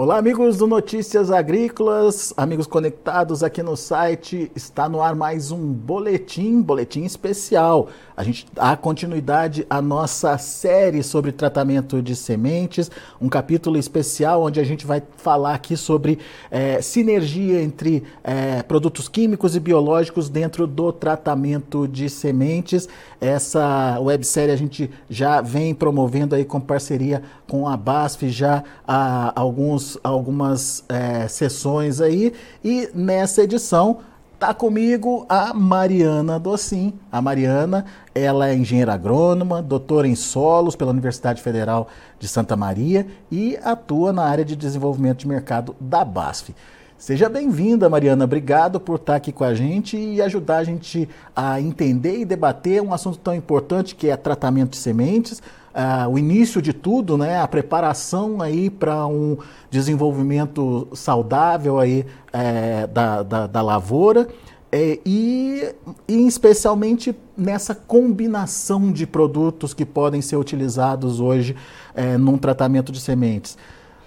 Olá, amigos do Notícias Agrícolas, amigos conectados aqui no site. Está no ar mais um boletim, boletim especial. A gente dá continuidade à nossa série sobre tratamento de sementes, um capítulo especial onde a gente vai falar aqui sobre é, sinergia entre é, produtos químicos e biológicos dentro do tratamento de sementes. Essa websérie a gente já vem promovendo aí com parceria com a BASF já há alguns algumas é, sessões aí e nessa edição tá comigo a Mariana Docin. A Mariana, ela é engenheira agrônoma, doutora em solos pela Universidade Federal de Santa Maria e atua na área de desenvolvimento de mercado da BASF. Seja bem-vinda, Mariana. Obrigado por estar aqui com a gente e ajudar a gente a entender e debater um assunto tão importante que é tratamento de sementes, uh, o início de tudo, né, a preparação aí para um desenvolvimento saudável aí é, da, da, da, lavoura é, e, e especialmente nessa combinação de produtos que podem ser utilizados hoje é, num tratamento de sementes.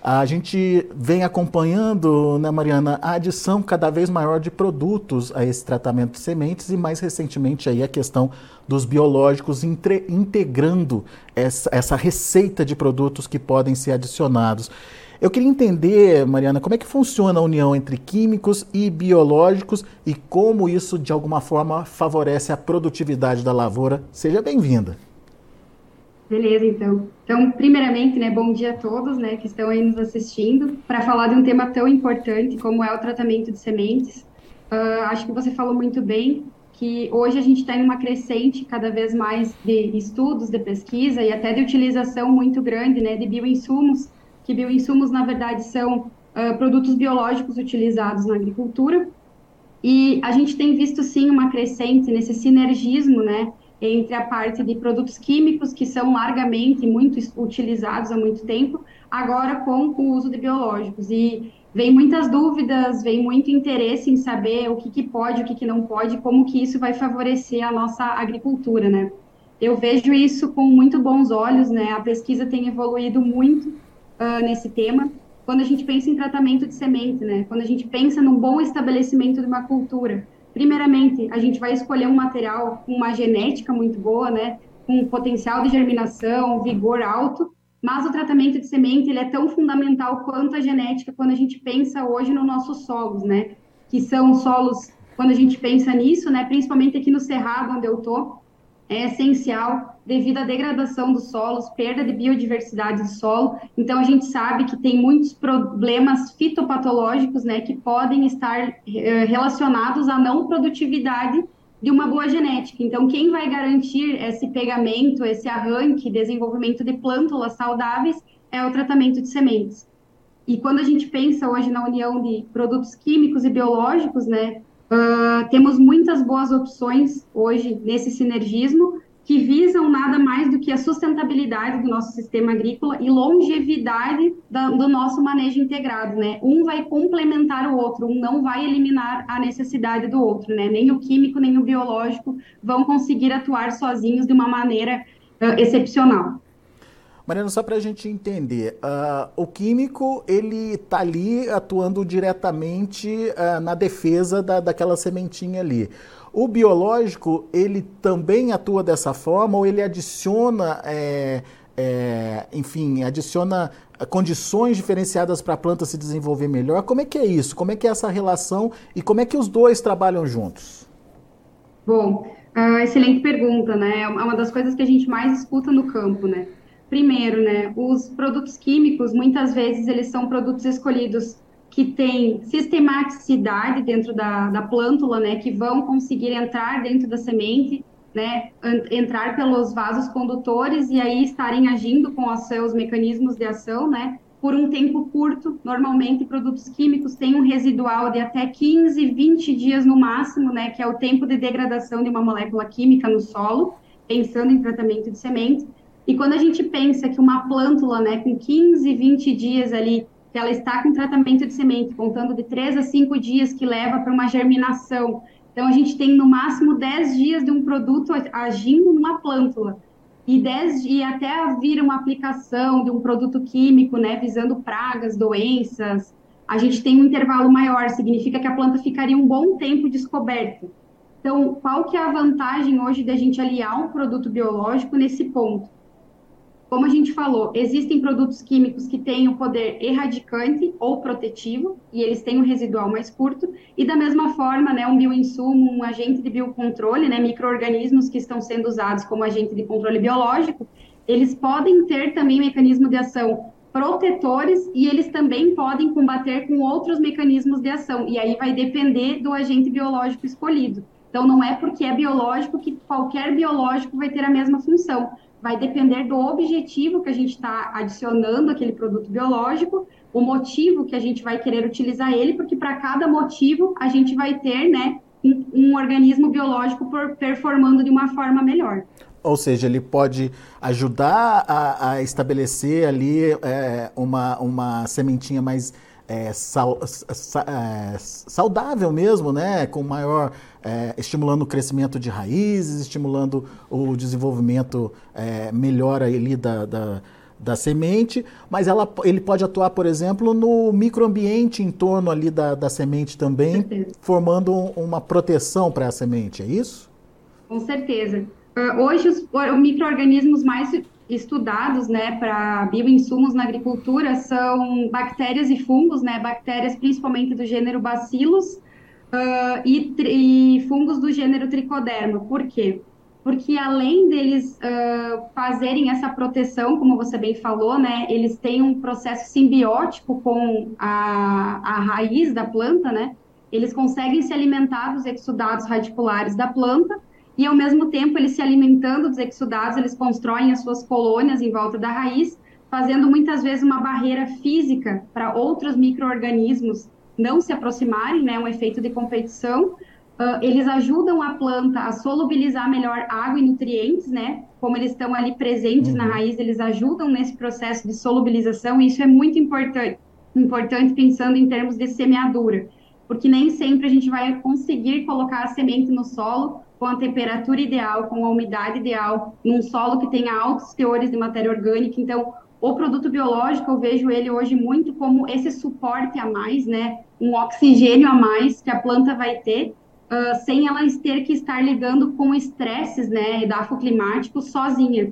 A gente vem acompanhando, né, Mariana, a adição cada vez maior de produtos a esse tratamento de sementes e mais recentemente aí a questão dos biológicos entre, integrando essa, essa receita de produtos que podem ser adicionados. Eu queria entender, Mariana, como é que funciona a união entre químicos e biológicos e como isso de alguma forma favorece a produtividade da lavoura. Seja bem-vinda. Beleza, então. Então, primeiramente, né, bom dia a todos, né, que estão aí nos assistindo, para falar de um tema tão importante como é o tratamento de sementes. Uh, acho que você falou muito bem que hoje a gente está em uma crescente cada vez mais de estudos, de pesquisa e até de utilização muito grande, né, de bioinsumos, que bioinsumos, na verdade, são uh, produtos biológicos utilizados na agricultura. E a gente tem visto, sim, uma crescente nesse sinergismo, né, entre a parte de produtos químicos, que são largamente muito utilizados há muito tempo, agora com o uso de biológicos. E vem muitas dúvidas, vem muito interesse em saber o que, que pode, o que, que não pode, como que isso vai favorecer a nossa agricultura, né? Eu vejo isso com muito bons olhos, né? A pesquisa tem evoluído muito uh, nesse tema. Quando a gente pensa em tratamento de semente, né? Quando a gente pensa num bom estabelecimento de uma cultura, Primeiramente, a gente vai escolher um material com uma genética muito boa, né? Com potencial de germinação, vigor alto, mas o tratamento de semente ele é tão fundamental quanto a genética quando a gente pensa hoje nos nossos solos, né? Que são solos, quando a gente pensa nisso, né? Principalmente aqui no Cerrado, onde eu tô, é essencial devido à degradação dos solos, perda de biodiversidade do solo. Então, a gente sabe que tem muitos problemas fitopatológicos, né, que podem estar eh, relacionados à não produtividade de uma boa genética. Então, quem vai garantir esse pegamento, esse arranque, desenvolvimento de plântulas saudáveis é o tratamento de sementes. E quando a gente pensa hoje na união de produtos químicos e biológicos, né, Uh, temos muitas boas opções hoje nesse sinergismo que visam nada mais do que a sustentabilidade do nosso sistema agrícola e longevidade da, do nosso manejo integrado, né? Um vai complementar o outro, um não vai eliminar a necessidade do outro, né? Nem o químico nem o biológico vão conseguir atuar sozinhos de uma maneira uh, excepcional. Mariana, só para a gente entender, uh, o químico ele está ali atuando diretamente uh, na defesa da, daquela sementinha ali. O biológico ele também atua dessa forma ou ele adiciona, é, é, enfim, adiciona condições diferenciadas para a planta se desenvolver melhor? Como é que é isso? Como é que é essa relação e como é que os dois trabalham juntos? Bom, uh, excelente pergunta, né? É uma das coisas que a gente mais escuta no campo, né? Primeiro, né, os produtos químicos, muitas vezes, eles são produtos escolhidos que têm sistematicidade dentro da, da plântula, né, que vão conseguir entrar dentro da semente, né, entrar pelos vasos condutores e aí estarem agindo com os seus mecanismos de ação, né, por um tempo curto. Normalmente, produtos químicos têm um residual de até 15, 20 dias no máximo, né, que é o tempo de degradação de uma molécula química no solo, pensando em tratamento de semente. E quando a gente pensa que uma plântula, né, com 15, 20 dias ali, que ela está com tratamento de semente, contando de 3 a 5 dias que leva para uma germinação. Então, a gente tem no máximo 10 dias de um produto agindo numa plântula. e, desde, e até vir uma aplicação de um produto químico, né, visando pragas, doenças, a gente tem um intervalo maior, significa que a planta ficaria um bom tempo descoberta. Então, qual que é a vantagem hoje da gente aliar um produto biológico nesse ponto? Como a gente falou, existem produtos químicos que têm o poder erradicante ou protetivo, e eles têm um residual mais curto, e da mesma forma, né, um bioinsumo, um agente de biocontrole, né, micro-organismos que estão sendo usados como agente de controle biológico, eles podem ter também mecanismo de ação protetores e eles também podem combater com outros mecanismos de ação, e aí vai depender do agente biológico escolhido. Então, não é porque é biológico que qualquer biológico vai ter a mesma função vai depender do objetivo que a gente está adicionando aquele produto biológico, o motivo que a gente vai querer utilizar ele, porque para cada motivo a gente vai ter, né, um, um organismo biológico performando de uma forma melhor. Ou seja, ele pode ajudar a, a estabelecer ali é, uma, uma sementinha mais é, sal, é, saudável mesmo, né? Com maior. É, estimulando o crescimento de raízes, estimulando o desenvolvimento é, melhor ali da, da, da, semente, mas ela, ele pode atuar, por exemplo, no microambiente em torno ali da, da semente também, formando uma proteção para a semente, é isso? Com certeza. Uh, hoje, os, os micro-organismos mais estudados, né, para bioinsumos na agricultura são bactérias e fungos, né, bactérias principalmente do gênero Bacillus uh, e, e, fungos do gênero Tricoderma. Por quê? Porque além deles uh, fazerem essa proteção, como você bem falou, né, eles têm um processo simbiótico com a, a raiz da planta, né, eles conseguem se alimentar dos exudados radiculares da planta e ao mesmo tempo eles se alimentando dos exudados, eles constroem as suas colônias em volta da raiz, fazendo muitas vezes uma barreira física para outros micro-organismos não se aproximarem, né, um efeito de competição. Uh, eles ajudam a planta a solubilizar melhor água e nutrientes, né? Como eles estão ali presentes uhum. na raiz, eles ajudam nesse processo de solubilização, e isso é muito importante, importante pensando em termos de semeadura, porque nem sempre a gente vai conseguir colocar a semente no solo com a temperatura ideal, com a umidade ideal, num solo que tenha altos teores de matéria orgânica. Então, o produto biológico, eu vejo ele hoje muito como esse suporte a mais, né? Um oxigênio a mais que a planta vai ter, uh, sem ela ter que estar lidando com estresses, né, edafoclimáticos sozinha.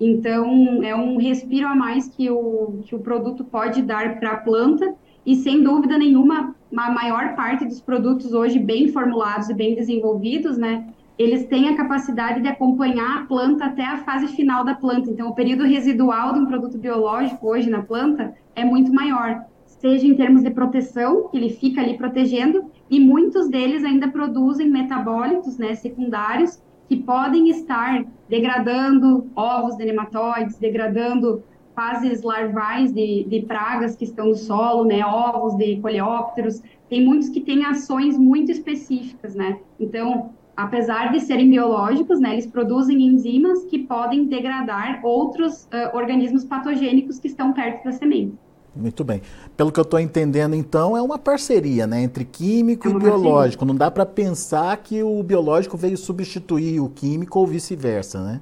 Então, é um respiro a mais que o, que o produto pode dar para a planta, e sem dúvida nenhuma, a maior parte dos produtos hoje bem formulados e bem desenvolvidos, né, eles têm a capacidade de acompanhar a planta até a fase final da planta. Então, o período residual de um produto biológico hoje na planta é muito maior, seja em termos de proteção, que ele fica ali protegendo, e muitos deles ainda produzem metabólitos né, secundários que podem estar degradando ovos de nematóides, degradando fases larvais de, de pragas que estão no solo, né, ovos de coleópteros. Tem muitos que têm ações muito específicas, né? Então, apesar de serem biológicos, né, eles produzem enzimas que podem degradar outros uh, organismos patogênicos que estão perto da semente. Muito bem. Pelo que eu estou entendendo, então, é uma parceria né, entre químico é e biológico. Parceria. Não dá para pensar que o biológico veio substituir o químico ou vice-versa, né?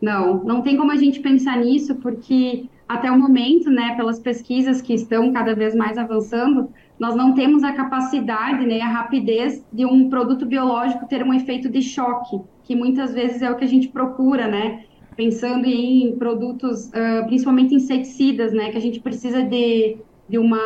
Não, não tem como a gente pensar nisso, porque até o momento, né, pelas pesquisas que estão cada vez mais avançando, nós não temos a capacidade, né, a rapidez de um produto biológico ter um efeito de choque, que muitas vezes é o que a gente procura, né, pensando em produtos, uh, principalmente inseticidas, né, que a gente precisa de, de uma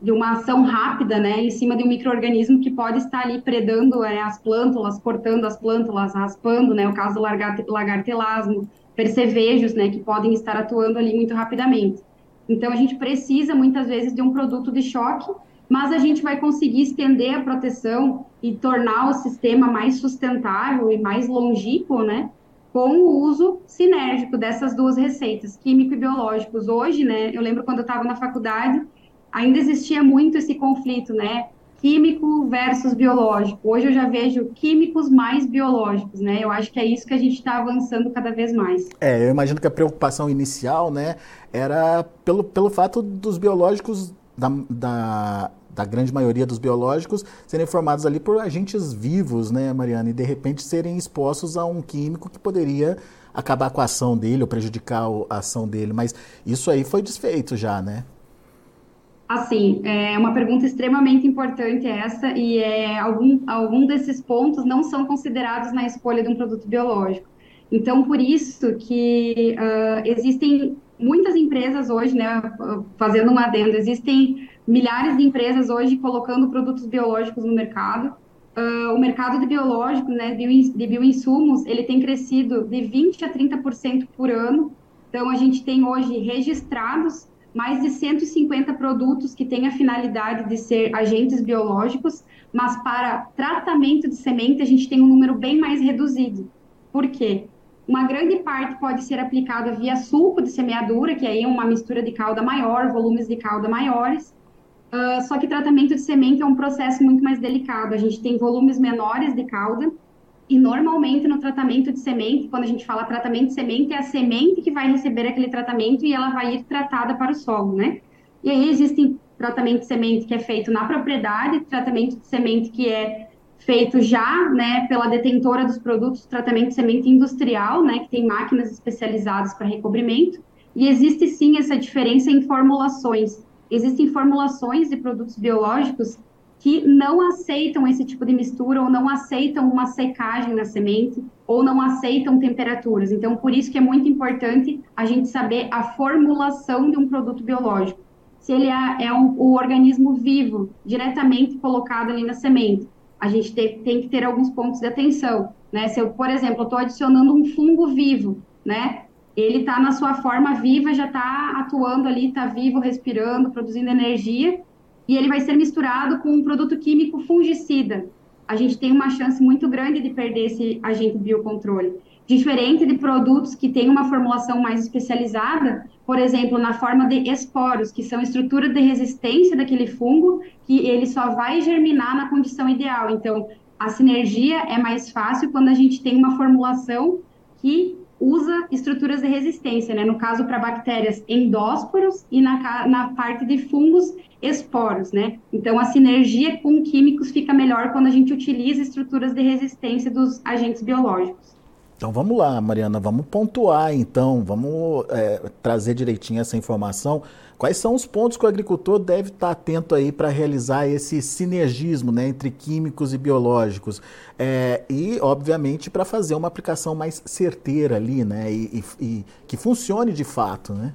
de uma ação rápida, né, em cima de um microorganismo que pode estar ali predando é, as plântulas, cortando as plântulas, raspando, né, o caso do lagartelasmo, percevejos, né, que podem estar atuando ali muito rapidamente. Então, a gente precisa, muitas vezes, de um produto de choque, mas a gente vai conseguir estender a proteção e tornar o sistema mais sustentável e mais longínquo, né? Com o uso sinérgico dessas duas receitas, químico e biológicos. Hoje, né? Eu lembro quando eu estava na faculdade, ainda existia muito esse conflito, né? Químico versus biológico. Hoje eu já vejo químicos mais biológicos, né? Eu acho que é isso que a gente está avançando cada vez mais. É, eu imagino que a preocupação inicial, né, era pelo, pelo fato dos biológicos da, da da grande maioria dos biológicos serem formados ali por agentes vivos, né, Mariana, e de repente serem expostos a um químico que poderia acabar com a ação dele ou prejudicar a ação dele. Mas isso aí foi desfeito já, né? Assim, é uma pergunta extremamente importante essa, e é, algum, algum desses pontos não são considerados na escolha de um produto biológico. Então, por isso que uh, existem muitas empresas hoje, né, fazendo um adendo, existem milhares de empresas hoje colocando produtos biológicos no mercado. Uh, o mercado de biológico, né, de bioinsumos, ele tem crescido de 20% a 30% por ano. Então, a gente tem hoje registrados mais de 150 produtos que têm a finalidade de ser agentes biológicos, mas para tratamento de semente a gente tem um número bem mais reduzido. Por quê? Uma grande parte pode ser aplicada via sulco de semeadura, que aí é uma mistura de calda maior, volumes de calda maiores. Uh, só que tratamento de semente é um processo muito mais delicado. A gente tem volumes menores de calda e normalmente no tratamento de semente, quando a gente fala tratamento de semente, é a semente que vai receber aquele tratamento e ela vai ir tratada para o solo, né? E aí existem tratamento de semente que é feito na propriedade, tratamento de semente que é feito já, né, pela detentora dos produtos, tratamento de semente industrial, né, que tem máquinas especializadas para recobrimento, e existe sim essa diferença em formulações. Existem formulações de produtos biológicos que não aceitam esse tipo de mistura ou não aceitam uma secagem na semente ou não aceitam temperaturas. Então, por isso que é muito importante a gente saber a formulação de um produto biológico. Se ele é, é um, o organismo vivo, diretamente colocado ali na semente, a gente tem, tem que ter alguns pontos de atenção, né? Se eu, por exemplo, estou adicionando um fungo vivo, né? Ele está na sua forma viva, já está atuando ali, está vivo, respirando, produzindo energia, e ele vai ser misturado com um produto químico fungicida. A gente tem uma chance muito grande de perder esse agente biocontrole. Diferente de produtos que têm uma formulação mais especializada, por exemplo, na forma de esporos, que são estruturas de resistência daquele fungo, que ele só vai germinar na condição ideal. Então, a sinergia é mais fácil quando a gente tem uma formulação que usa estruturas de resistência, né? No caso, para bactérias endósporos e na, na parte de fungos, esporos, né? Então, a sinergia com químicos fica melhor quando a gente utiliza estruturas de resistência dos agentes biológicos. Então vamos lá, Mariana, vamos pontuar então, vamos é, trazer direitinho essa informação. Quais são os pontos que o agricultor deve estar atento aí para realizar esse sinergismo né, entre químicos e biológicos? É, e, obviamente, para fazer uma aplicação mais certeira ali, né? E, e, e, que funcione de fato, né?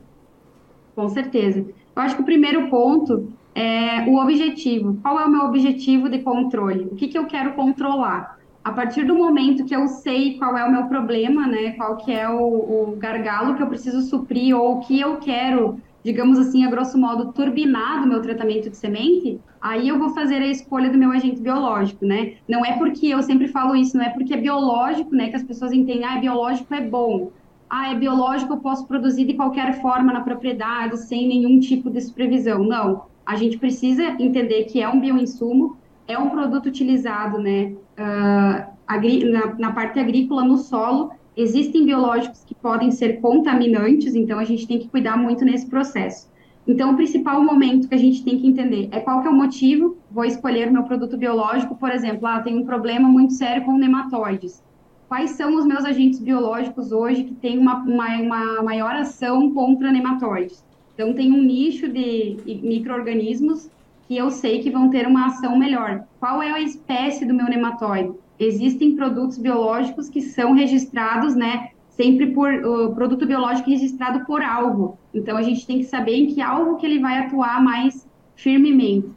Com certeza. Eu acho que o primeiro ponto é o objetivo. Qual é o meu objetivo de controle? O que, que eu quero controlar? A partir do momento que eu sei qual é o meu problema, né, qual que é o, o gargalo que eu preciso suprir ou o que eu quero, digamos assim, a grosso modo, turbinar do meu tratamento de semente, aí eu vou fazer a escolha do meu agente biológico, né? Não é porque eu sempre falo isso, não é porque é biológico, né, que as pessoas entendem, ah, é biológico é bom. Ah, é biológico, eu posso produzir de qualquer forma na propriedade, sem nenhum tipo de supervisão. Não. A gente precisa entender que é um bioinsumo, é um produto utilizado né, uh, na, na, parte agrícola, no solo. Existem biológicos que podem ser contaminantes, então a gente tem que cuidar muito nesse processo. Então, o principal momento que a gente tem que entender é qual que é o motivo, vou escolher meu produto biológico, por exemplo, ah, tem um problema muito sério com nematóides. Quais são os meus agentes biológicos hoje que têm uma, uma, uma maior ação contra nematóides? Então, tem um nicho de micro-organismos que eu sei que vão ter uma ação melhor. Qual é a espécie do meu nematóide? Existem produtos biológicos que são registrados, né, sempre por o produto biológico registrado por algo. Então a gente tem que saber em que algo que ele vai atuar mais firmemente.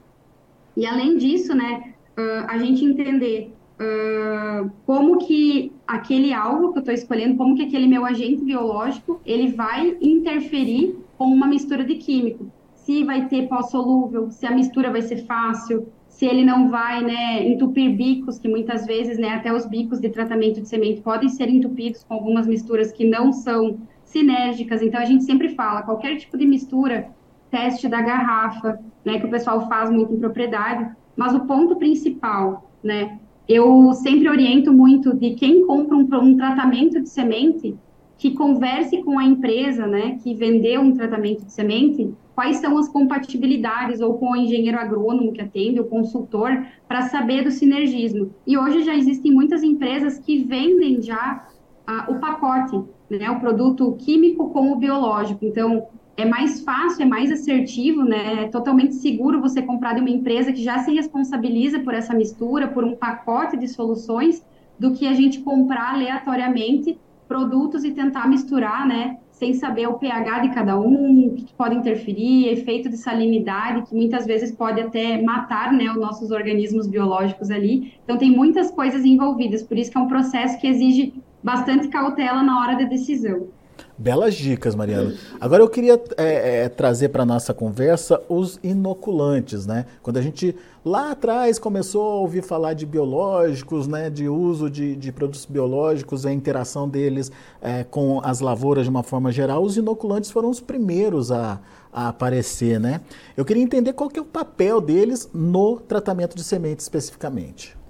E além disso, né, uh, a gente entender uh, como que aquele algo que eu estou escolhendo, como que aquele meu agente biológico, ele vai interferir com uma mistura de químico se vai ter pó solúvel, se a mistura vai ser fácil, se ele não vai né, entupir bicos, que muitas vezes né, até os bicos de tratamento de semente podem ser entupidos com algumas misturas que não são sinérgicas. Então a gente sempre fala, qualquer tipo de mistura, teste da garrafa, né, que o pessoal faz muito em propriedade, mas o ponto principal, né, eu sempre oriento muito de quem compra um, um tratamento de semente, que converse com a empresa, né, que vendeu um tratamento de semente, quais são as compatibilidades, ou com o engenheiro agrônomo que atende, o consultor, para saber do sinergismo. E hoje já existem muitas empresas que vendem já ah, o pacote, né, o produto químico com o biológico. Então, é mais fácil, é mais assertivo, né? É totalmente seguro você comprar de uma empresa que já se responsabiliza por essa mistura, por um pacote de soluções, do que a gente comprar aleatoriamente produtos e tentar misturar, né? Sem saber o pH de cada um, o que pode interferir, efeito de salinidade, que muitas vezes pode até matar, né, os nossos organismos biológicos ali. Então, tem muitas coisas envolvidas, por isso que é um processo que exige bastante cautela na hora da decisão. Belas dicas, Mariana. Agora eu queria é, é, trazer para nossa conversa os inoculantes, né? Quando a gente lá atrás começou a ouvir falar de biológicos, né? De uso de, de produtos biológicos, a interação deles é, com as lavouras de uma forma geral, os inoculantes foram os primeiros a, a aparecer, né? Eu queria entender qual que é o papel deles no tratamento de sementes especificamente.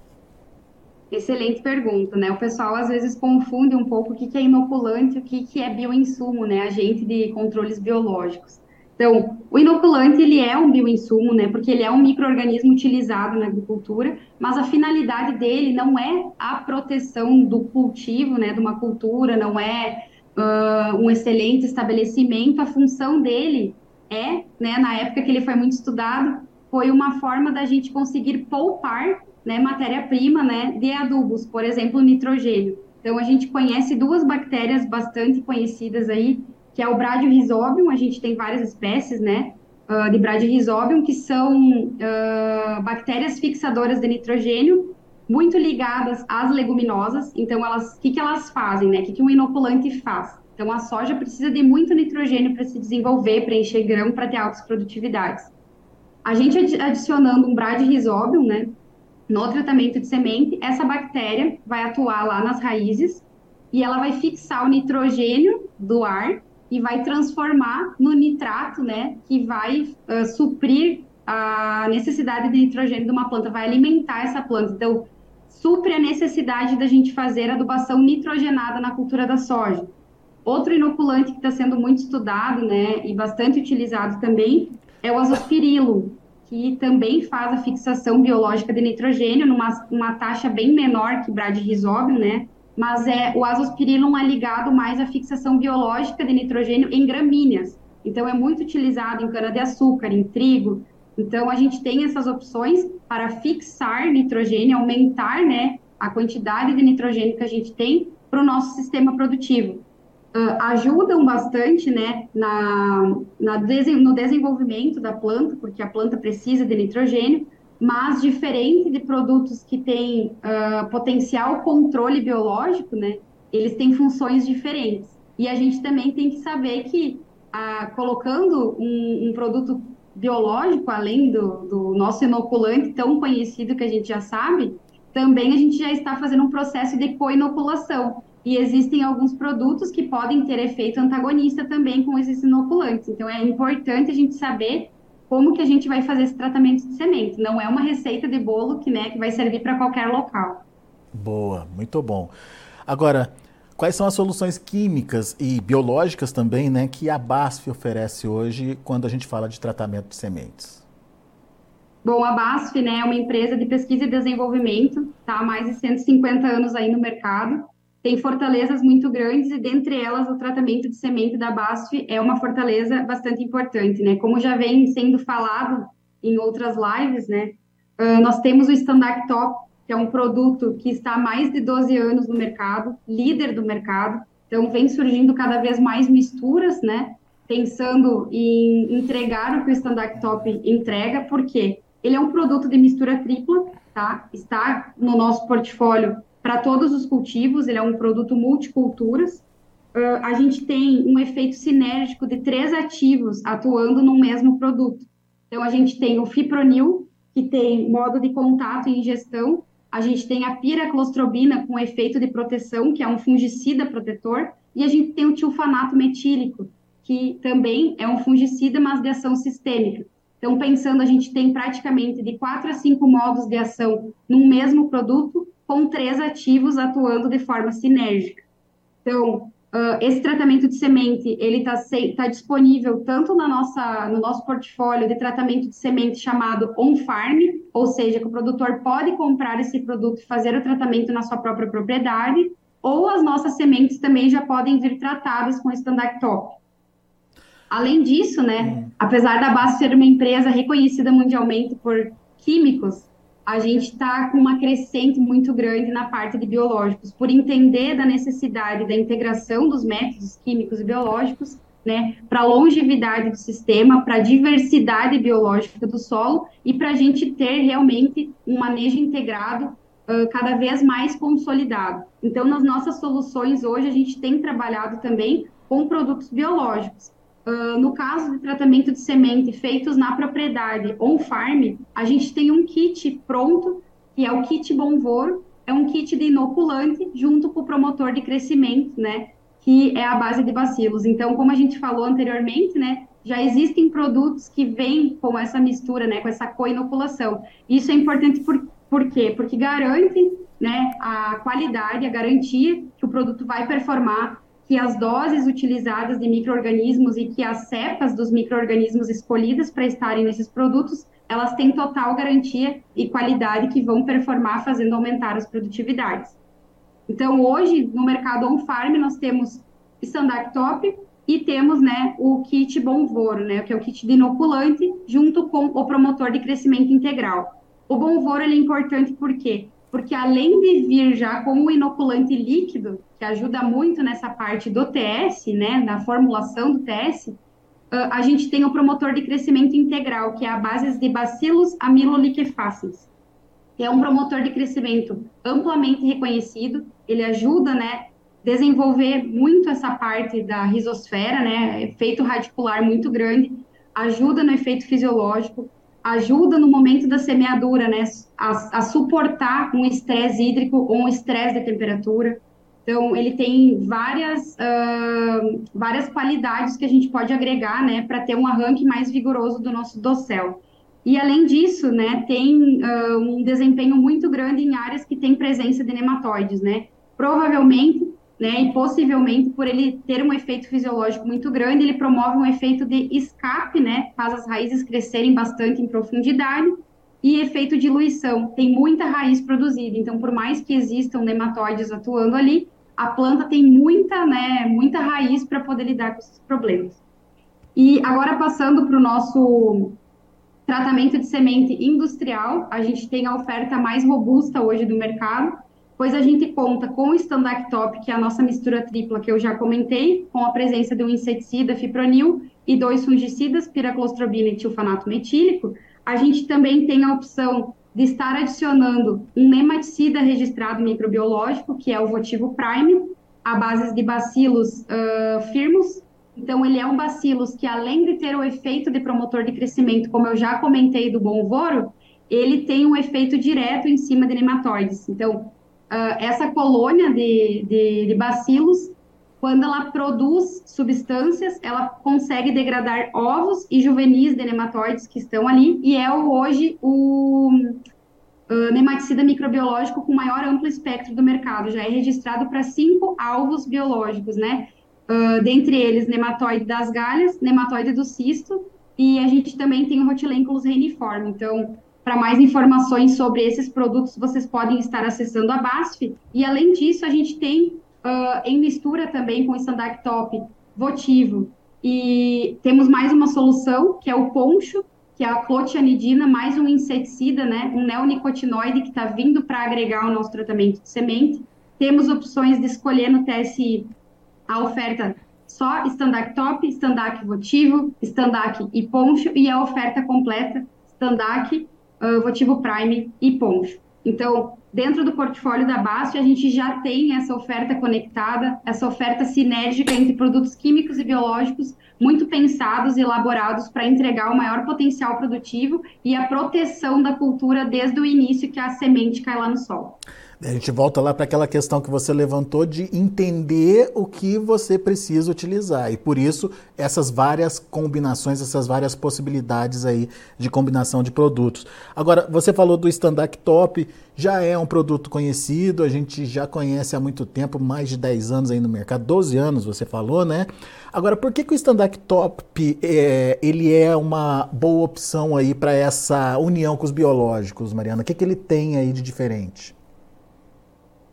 Excelente pergunta, né? O pessoal às vezes confunde um pouco o que é inoculante e o que é bioinsumo, né? Agente de controles biológicos. Então, o inoculante ele é um bioinsumo, né? Porque ele é um microorganismo utilizado na agricultura, mas a finalidade dele não é a proteção do cultivo, né? De uma cultura, não é uh, um excelente estabelecimento. A função dele é, né? Na época que ele foi muito estudado, foi uma forma da gente conseguir poupar né, matéria-prima né, de adubos, por exemplo, nitrogênio. Então, a gente conhece duas bactérias bastante conhecidas aí, que é o Bradyrhizobium, a gente tem várias espécies, né, uh, de Bradyrhizobium, que são uh, bactérias fixadoras de nitrogênio, muito ligadas às leguminosas. Então, o que, que elas fazem, né? O que, que um inoculante faz? Então, a soja precisa de muito nitrogênio para se desenvolver, para encher grão, para ter altas produtividades. A gente adicionando um Bradyrhizobium, né? no tratamento de semente, essa bactéria vai atuar lá nas raízes e ela vai fixar o nitrogênio do ar e vai transformar no nitrato, né, que vai uh, suprir a necessidade de nitrogênio de uma planta, vai alimentar essa planta. Então, supre a necessidade da gente fazer adubação nitrogenada na cultura da soja. Outro inoculante que está sendo muito estudado, né, e bastante utilizado também, é o azospirilo, que também faz a fixação biológica de nitrogênio numa uma taxa bem menor que bradyrhizobium, né? Mas é o azospirillum é ligado mais à fixação biológica de nitrogênio em gramíneas. Então é muito utilizado em cana de açúcar, em trigo. Então a gente tem essas opções para fixar nitrogênio, aumentar, né, a quantidade de nitrogênio que a gente tem para o nosso sistema produtivo uh, ajudam bastante né, na, na no desenvolvimento da planta, porque a planta precisa de nitrogênio, mas diferente de produtos que têm uh, potencial controle biológico, né, eles têm funções diferentes. E a gente também tem que saber que, uh, colocando um, um, produto biológico, além do, do nosso inoculante tão conhecido que a gente já sabe, também a gente já está fazendo um processo de co-inoculação, e existem alguns produtos que podem ter efeito antagonista também com esses inoculantes. Então, é importante a gente saber como que a gente vai fazer esse tratamento de semente. Não é uma receita de bolo que, né, que vai servir para qualquer local. Boa, muito bom. Agora, quais são as soluções químicas e biológicas também, né, que a BASF oferece hoje quando a gente fala de tratamento de sementes? Bom, a BASF, né, é uma empresa de pesquisa e desenvolvimento, tá há mais de 150 anos aí no mercado tem fortalezas muito grandes e dentre elas o tratamento de semente da BASF é uma fortaleza bastante importante, né? Como já vem sendo falado em outras lives, né? Uh, nós temos o Standard Top, que é um produto que está há mais de 12 anos no mercado, líder do mercado. Então vem surgindo cada vez mais misturas, né? Pensando em entregar o que o Standard Top entrega, porque ele é um produto de mistura tripla, tá? Está no nosso portfólio para todos os cultivos, ele é um produto multiculturas. Uh, a gente tem um efeito sinérgico de três ativos atuando no mesmo produto. Então, a gente tem o fipronil, que tem modo de contato e ingestão, a gente tem a piraclostrobina com efeito de proteção, que é um fungicida protetor, e a gente tem o tilfanato metílico, que também é um fungicida, mas de ação sistêmica. Então, pensando, a gente tem praticamente de quatro a cinco modos de ação num mesmo produto, com três ativos atuando de forma sinérgica. Então, Uh, esse tratamento de semente, ele está tá disponível tanto na nossa, no nosso portfólio de tratamento de semente chamado on-farm, ou seja, que o produtor pode comprar esse produto e fazer o tratamento na sua própria propriedade, ou as nossas sementes também já podem vir tratadas com Standard Top. Além disso, né, uhum. apesar da base ser uma empresa reconhecida mundialmente por químicos, a gente está com uma crescente muito grande na parte de biológicos, por entender da necessidade da integração dos métodos químicos e biológicos, né, para a longevidade do sistema, para a diversidade biológica do solo e para a gente ter realmente um manejo integrado uh, cada vez mais consolidado. Então, nas nossas soluções hoje, a gente tem trabalhado também com produtos biológicos. Uh, no caso de tratamento de semente feitos na propriedade on-farm, a gente tem um kit pronto, que é o kit Bonvor, é um kit de inoculante junto com o promotor de crescimento, né, que é a base de bacilos. Então, como a gente falou anteriormente, né, já existem produtos que vêm com essa mistura, né, com essa co-inoculação. Isso é importante por, por quê? Porque garante, né, a qualidade, a garantia que o produto vai performar que as doses utilizadas de microorganismos e que as cepas dos microorganismos escolhidas para estarem nesses produtos, elas têm total garantia e qualidade que vão performar fazendo aumentar as produtividades. Então, hoje, no mercado on-farm, nós temos Standard Top e temos né, o kit Bonvoro, né, que é o kit de inoculante, junto com o promotor de crescimento integral. O Bonvoro ele é importante por quê? Porque além de vir já com o inoculante líquido, que ajuda muito nessa parte do TS, né, na formulação do TS, a gente tem o promotor de crescimento integral, que é a base de bacilos amiloliquefaces. É um promotor de crescimento amplamente reconhecido, ele ajuda, né, desenvolver muito essa parte da risosfera, né, efeito radicular muito grande, ajuda no efeito fisiológico, ajuda no momento da semeadura, né, a, a suportar um estresse hídrico ou um estresse de temperatura. Então, ele tem várias, uh, várias qualidades que a gente pode agregar, né, para ter um arranque mais vigoroso do nosso dossel. E, além disso, né, tem uh, um desempenho muito grande em áreas que têm presença de nematóides, né. Provavelmente, né, e possivelmente por ele ter um efeito fisiológico muito grande, ele promove um efeito de escape, né, faz as raízes crescerem bastante em profundidade, e efeito diluição, tem muita raiz produzida, então por mais que existam nematóides atuando ali, a planta tem muita, né, muita raiz para poder lidar com esses problemas. E agora passando para o nosso tratamento de semente industrial, a gente tem a oferta mais robusta hoje do mercado, pois a gente conta com o Standard Top, que é a nossa mistura tripla que eu já comentei, com a presença de um inseticida, fipronil, e dois fungicidas, piraclostrobina e tilfanato metílico, a gente também tem a opção de estar adicionando um nematicida registrado microbiológico, que é o Votivo Prime, a base de bacilos uh, firmos. Então, ele é um bacilos que, além de ter o efeito de promotor de crescimento, como eu já comentei do bom voro, ele tem um efeito direto em cima de nematóides. Então, uh, essa colônia de, de, de bacilos, quando ela produz substâncias, ela consegue degradar ovos e juvenis de nematóides que estão ali, e é hoje o uh, nematicida microbiológico com maior amplo espectro do mercado, já é registrado para cinco alvos biológicos, né? Uh, dentre eles, nematóide das galhas, nematóide do cisto, e a gente também tem o Rotilenculus reiniforme. Então, para mais informações sobre esses produtos, vocês podem estar acessando a BASF. E, além disso, a gente tem, uh, em mistura também com o Standard Top, Votivo. E temos mais uma solução, que é o poncho, que é a clotianidina, mais um inseticida, né, um neonicotinoide que está vindo para agregar o nosso tratamento de semente. Temos opções de escolher no TSI a oferta só Standard Top, Standard Votivo, Standard e Poncho, e a oferta completa Standard uh, Votivo Prime e Poncho. Então, dentro do portfólio da BASF, a gente já tem essa oferta conectada, essa oferta sinérgica entre produtos químicos e biológicos, muito pensados e elaborados para entregar o maior potencial produtivo e a proteção da cultura desde o início que a semente cai lá no solo. A gente volta lá para aquela questão que você levantou de entender o que você precisa utilizar. E por isso, essas várias combinações, essas várias possibilidades aí de combinação de produtos. Agora, você falou do stand-up top, já é um um produto conhecido, a gente já conhece há muito tempo, mais de 10 anos aí no mercado, 12 anos você falou, né? Agora, por que, que o stand-up top é, ele é uma boa opção aí para essa união com os biológicos, Mariana? O que, que ele tem aí de diferente?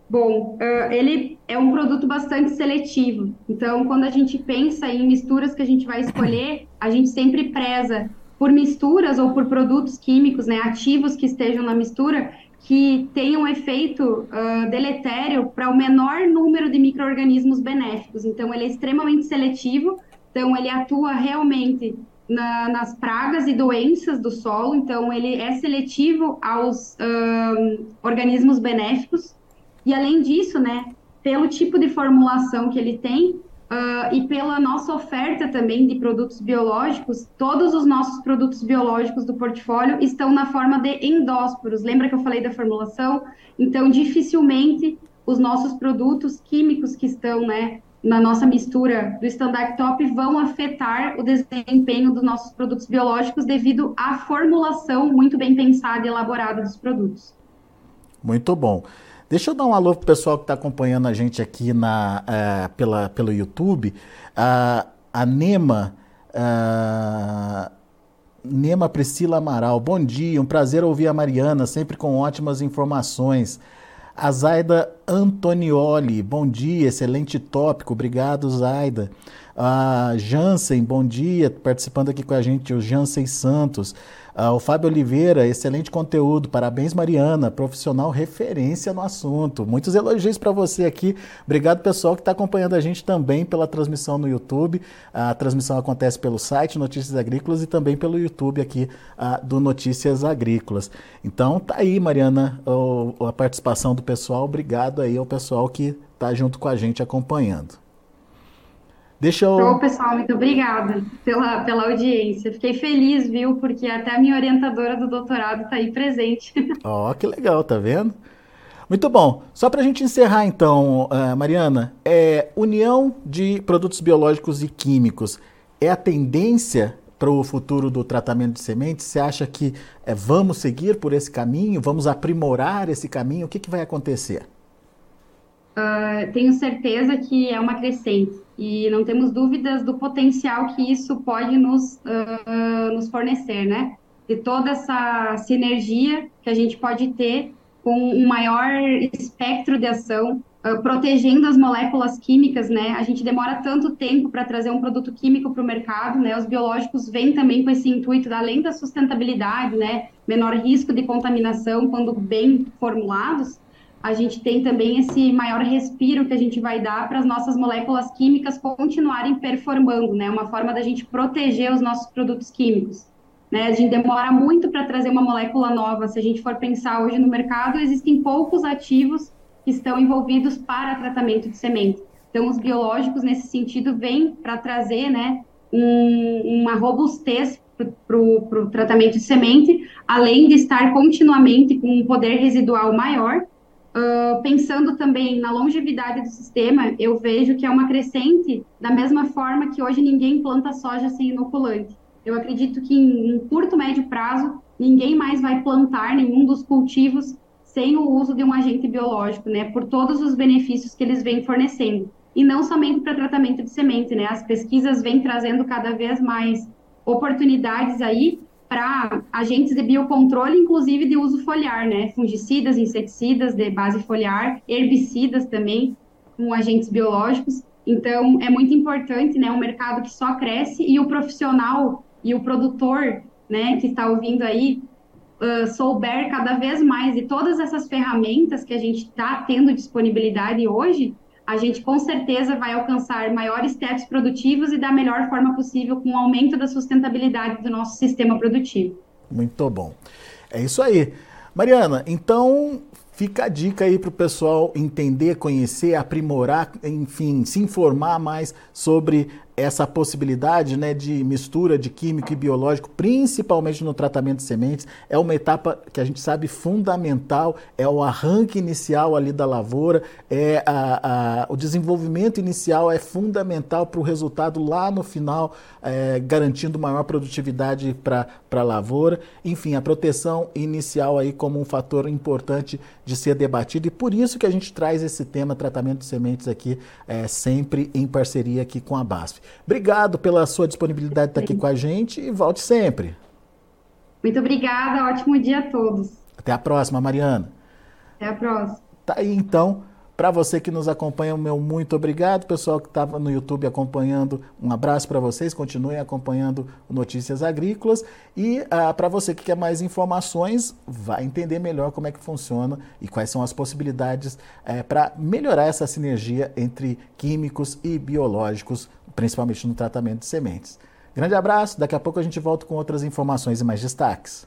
Bom, uh, ele é um produto bastante seletivo. Então, quando a gente pensa em misturas que a gente vai escolher, a gente sempre preza por misturas ou por produtos químicos, né, ativos que estejam na mistura, que tenham efeito uh, deletério para o menor número de micro-organismos benéficos. Então, ele é extremamente seletivo, então ele atua realmente na, nas pragas e doenças do solo, então ele é seletivo aos uh, organismos benéficos, e além disso, né, pelo tipo de formulação que ele tem uh, e pela nossa oferta também de produtos biológicos, todos os nossos produtos biológicos do portfólio estão na forma de endósporos. Lembra que eu falei da formulação? Então, dificilmente os nossos produtos químicos que estão, né, na nossa mistura do Standard Top vão afetar o desempenho dos nossos produtos biológicos devido à formulação muito bem pensada e elaborada dos produtos. Muito bom. Deixa eu dar um alô pro pessoal que está acompanhando a gente aqui na, uh, pela, pelo YouTube. Uh, a Nema. Uh, Nema Priscila Amaral, bom dia, um prazer ouvir a Mariana, sempre com ótimas informações. A Zaida Antonioli, bom dia, excelente tópico, obrigado Zaida. A Jansen, bom dia, participando aqui com a gente, o Jansen Santos. Ah, o Fábio Oliveira, excelente conteúdo. Parabéns, Mariana, profissional referência no assunto. Muitos elogios para você aqui. Obrigado, pessoal, que está acompanhando a gente também pela transmissão no YouTube. A transmissão acontece pelo site Notícias Agrícolas e também pelo YouTube aqui ah, do Notícias Agrícolas. Então, tá aí, Mariana, a participação do pessoal. Obrigado aí ao pessoal que está junto com a gente acompanhando. Deixa eu. Bom, pessoal, muito obrigada pela, pela audiência. Fiquei feliz, viu? Porque até a minha orientadora do doutorado está aí presente. Ó, oh, que legal, tá vendo? Muito bom. Só para a gente encerrar, então, uh, Mariana, é, união de produtos biológicos e químicos é a tendência para o futuro do tratamento de sementes? Você acha que é, vamos seguir por esse caminho? Vamos aprimorar esse caminho? O que, que vai acontecer? Uh, tenho certeza que é uma crescente e não temos dúvidas do potencial que isso pode nos, uh, nos fornecer, né? De toda essa sinergia que a gente pode ter com um maior espectro de ação, uh, protegendo as moléculas químicas, né? A gente demora tanto tempo para trazer um produto químico para o mercado, né? Os biológicos vêm também com esse intuito, além da sustentabilidade, né? Menor risco de contaminação quando bem formulados, a gente tem também esse maior respiro que a gente vai dar para as nossas moléculas químicas continuarem performando, né? Uma forma da gente proteger os nossos produtos químicos. Né? A gente demora muito para trazer uma molécula nova. Se a gente for pensar hoje no mercado, existem poucos ativos que estão envolvidos para tratamento de semente. Então, os biológicos, nesse sentido, vêm para trazer né, um, uma robustez para o tratamento de semente, além de estar continuamente com um poder residual maior Uh, pensando também na longevidade do sistema, eu vejo que é uma crescente da mesma forma que hoje ninguém planta soja sem inoculante. Eu acredito que em, em curto, médio prazo, ninguém mais vai plantar nenhum dos cultivos sem o uso de um agente biológico, né, por todos os benefícios que eles vêm fornecendo. E não somente para tratamento de semente, né, as pesquisas vêm trazendo cada vez mais oportunidades aí para agentes de biocontrole, inclusive de uso foliar, né? Fungicidas, inseticidas de base foliar, herbicidas também, com agentes biológicos. Então, é muito importante, né? Um mercado que só cresce e o profissional e o produtor, né, que está ouvindo aí, uh, souber cada vez mais de todas essas ferramentas que a gente está tendo disponibilidade hoje, a gente com certeza vai alcançar maiores tetos produtivos e da melhor forma possível com o aumento da sustentabilidade do nosso sistema produtivo. Muito bom. É isso aí. Mariana, então fica a dica aí para o pessoal entender, conhecer, aprimorar, enfim, se informar mais sobre essa possibilidade né, de mistura de químico e biológico, principalmente no tratamento de sementes, é uma etapa que a gente sabe fundamental, é o arranque inicial ali da lavoura, é a, a, o desenvolvimento inicial é fundamental para o resultado lá no final, é, garantindo maior produtividade para a lavoura. Enfim, a proteção inicial aí como um fator importante de ser debatido e por isso que a gente traz esse tema tratamento de sementes aqui é, sempre em parceria aqui com a BASF. Obrigado pela sua disponibilidade de estar aqui com a gente e volte sempre. Muito obrigada, ótimo dia a todos. Até a próxima, Mariana. Até a próxima. Tá aí então. Para você que nos acompanha, meu muito obrigado. Pessoal que estava no YouTube acompanhando, um abraço para vocês. Continuem acompanhando Notícias Agrícolas. E ah, para você que quer mais informações, vai entender melhor como é que funciona e quais são as possibilidades eh, para melhorar essa sinergia entre químicos e biológicos, principalmente no tratamento de sementes. Grande abraço. Daqui a pouco a gente volta com outras informações e mais destaques.